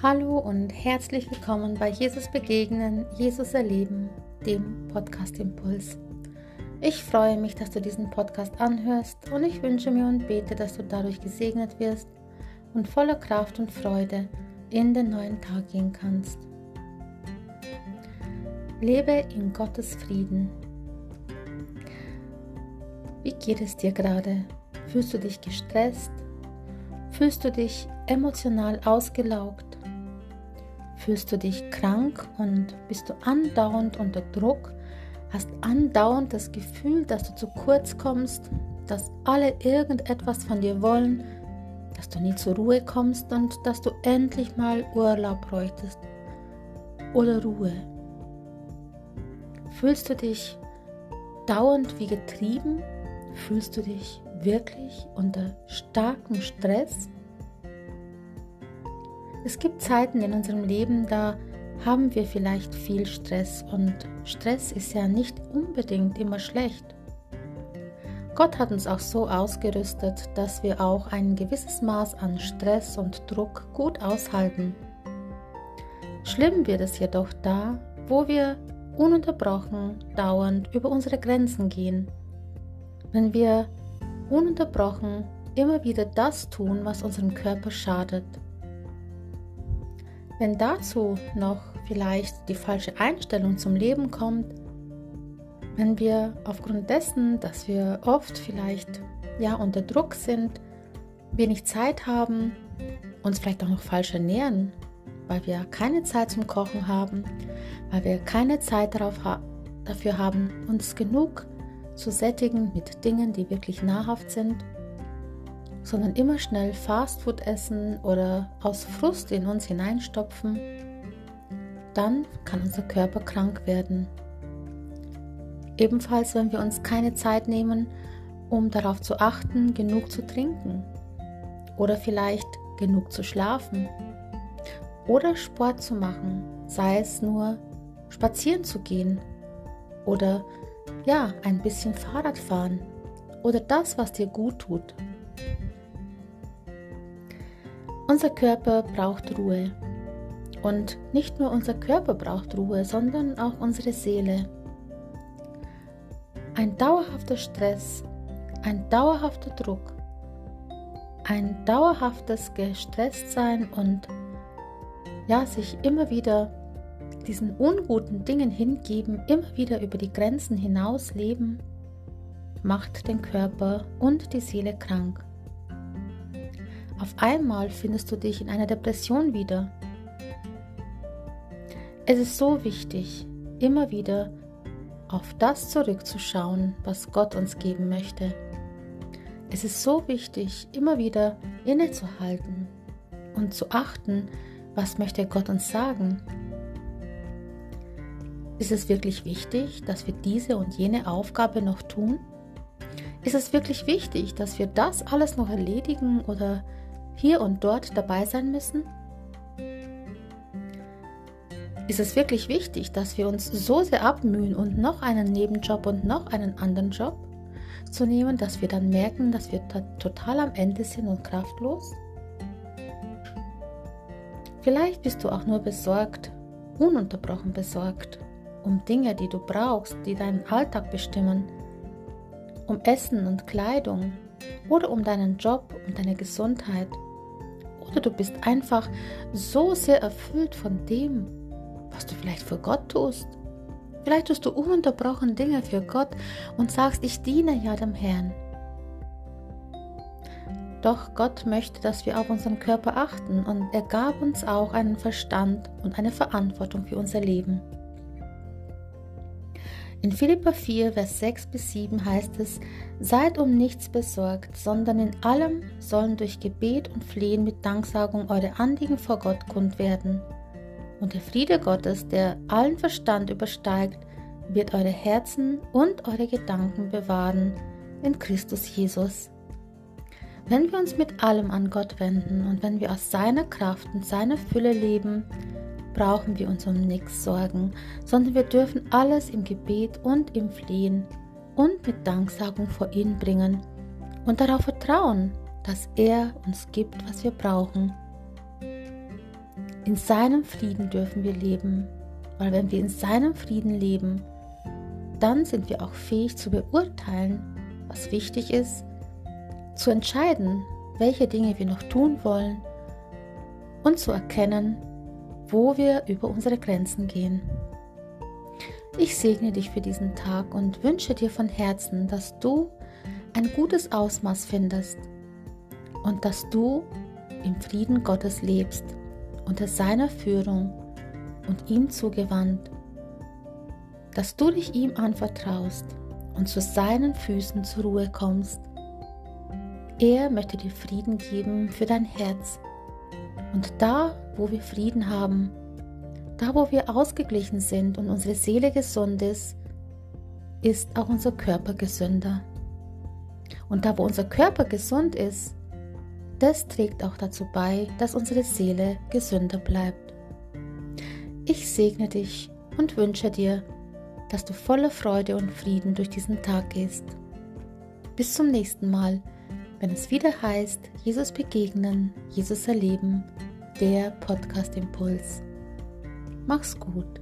Hallo und herzlich willkommen bei Jesus Begegnen, Jesus Erleben, dem Podcast Impuls. Ich freue mich, dass du diesen Podcast anhörst und ich wünsche mir und bete, dass du dadurch gesegnet wirst und voller Kraft und Freude in den neuen Tag gehen kannst. Lebe in Gottes Frieden. Wie geht es dir gerade? Fühlst du dich gestresst? Fühlst du dich emotional ausgelaugt? Fühlst du dich krank und bist du andauernd unter Druck? Hast andauernd das Gefühl, dass du zu kurz kommst, dass alle irgendetwas von dir wollen, dass du nie zur Ruhe kommst und dass du endlich mal Urlaub bräuchtest oder Ruhe? Fühlst du dich dauernd wie getrieben? Fühlst du dich wirklich unter starkem Stress? Es gibt Zeiten in unserem Leben, da haben wir vielleicht viel Stress und Stress ist ja nicht unbedingt immer schlecht. Gott hat uns auch so ausgerüstet, dass wir auch ein gewisses Maß an Stress und Druck gut aushalten. Schlimm wird es jedoch da, wo wir ununterbrochen dauernd über unsere Grenzen gehen. Wenn wir ununterbrochen immer wieder das tun, was unserem Körper schadet wenn dazu noch vielleicht die falsche Einstellung zum Leben kommt, wenn wir aufgrund dessen, dass wir oft vielleicht ja unter Druck sind, wenig Zeit haben, uns vielleicht auch noch falsch ernähren, weil wir keine Zeit zum Kochen haben, weil wir keine Zeit darauf ha dafür haben, uns genug zu sättigen mit Dingen, die wirklich nahrhaft sind sondern immer schnell Fastfood essen oder aus Frust in uns hineinstopfen, dann kann unser Körper krank werden. Ebenfalls, wenn wir uns keine Zeit nehmen, um darauf zu achten, genug zu trinken oder vielleicht genug zu schlafen oder Sport zu machen, sei es nur spazieren zu gehen oder ja, ein bisschen Fahrrad fahren oder das, was dir gut tut. Unser Körper braucht Ruhe. Und nicht nur unser Körper braucht Ruhe, sondern auch unsere Seele. Ein dauerhafter Stress, ein dauerhafter Druck, ein dauerhaftes Gestresstsein und ja, sich immer wieder diesen unguten Dingen hingeben, immer wieder über die Grenzen hinaus leben, macht den Körper und die Seele krank. Auf einmal findest du dich in einer Depression wieder. Es ist so wichtig, immer wieder auf das zurückzuschauen, was Gott uns geben möchte. Es ist so wichtig, immer wieder innezuhalten und zu achten, was möchte Gott uns sagen. Ist es wirklich wichtig, dass wir diese und jene Aufgabe noch tun? Ist es wirklich wichtig, dass wir das alles noch erledigen oder hier und dort dabei sein müssen? Ist es wirklich wichtig, dass wir uns so sehr abmühen und noch einen Nebenjob und noch einen anderen Job zu nehmen, dass wir dann merken, dass wir total am Ende sind und kraftlos? Vielleicht bist du auch nur besorgt, ununterbrochen besorgt, um Dinge, die du brauchst, die deinen Alltag bestimmen, um Essen und Kleidung oder um deinen Job und deine Gesundheit oder du bist einfach so sehr erfüllt von dem, was du vielleicht für Gott tust. Vielleicht tust du ununterbrochen Dinge für Gott und sagst, ich diene ja dem Herrn. Doch Gott möchte, dass wir auf unseren Körper achten und er gab uns auch einen Verstand und eine Verantwortung für unser Leben. In Philippa 4, Vers 6 bis 7 heißt es, Seid um nichts besorgt, sondern in allem sollen durch Gebet und Flehen mit Danksagung eure Anliegen vor Gott kund werden. Und der Friede Gottes, der allen Verstand übersteigt, wird eure Herzen und eure Gedanken bewahren in Christus Jesus. Wenn wir uns mit allem an Gott wenden und wenn wir aus seiner Kraft und seiner Fülle leben, brauchen wir uns um nichts sorgen, sondern wir dürfen alles im Gebet und im Flehen und mit Danksagung vor ihn bringen und darauf vertrauen, dass er uns gibt, was wir brauchen. In seinem Frieden dürfen wir leben, weil wenn wir in seinem Frieden leben, dann sind wir auch fähig zu beurteilen, was wichtig ist, zu entscheiden, welche Dinge wir noch tun wollen und zu erkennen, wo wir über unsere Grenzen gehen. Ich segne dich für diesen Tag und wünsche dir von Herzen, dass du ein gutes Ausmaß findest und dass du im Frieden Gottes lebst, unter seiner Führung und ihm zugewandt, dass du dich ihm anvertraust und zu seinen Füßen zur Ruhe kommst. Er möchte dir Frieden geben für dein Herz. Und da, wo wir Frieden haben, da, wo wir ausgeglichen sind und unsere Seele gesund ist, ist auch unser Körper gesünder. Und da, wo unser Körper gesund ist, das trägt auch dazu bei, dass unsere Seele gesünder bleibt. Ich segne dich und wünsche dir, dass du voller Freude und Frieden durch diesen Tag gehst. Bis zum nächsten Mal, wenn es wieder heißt, Jesus begegnen, Jesus erleben, der Podcast Impuls. Mach's gut.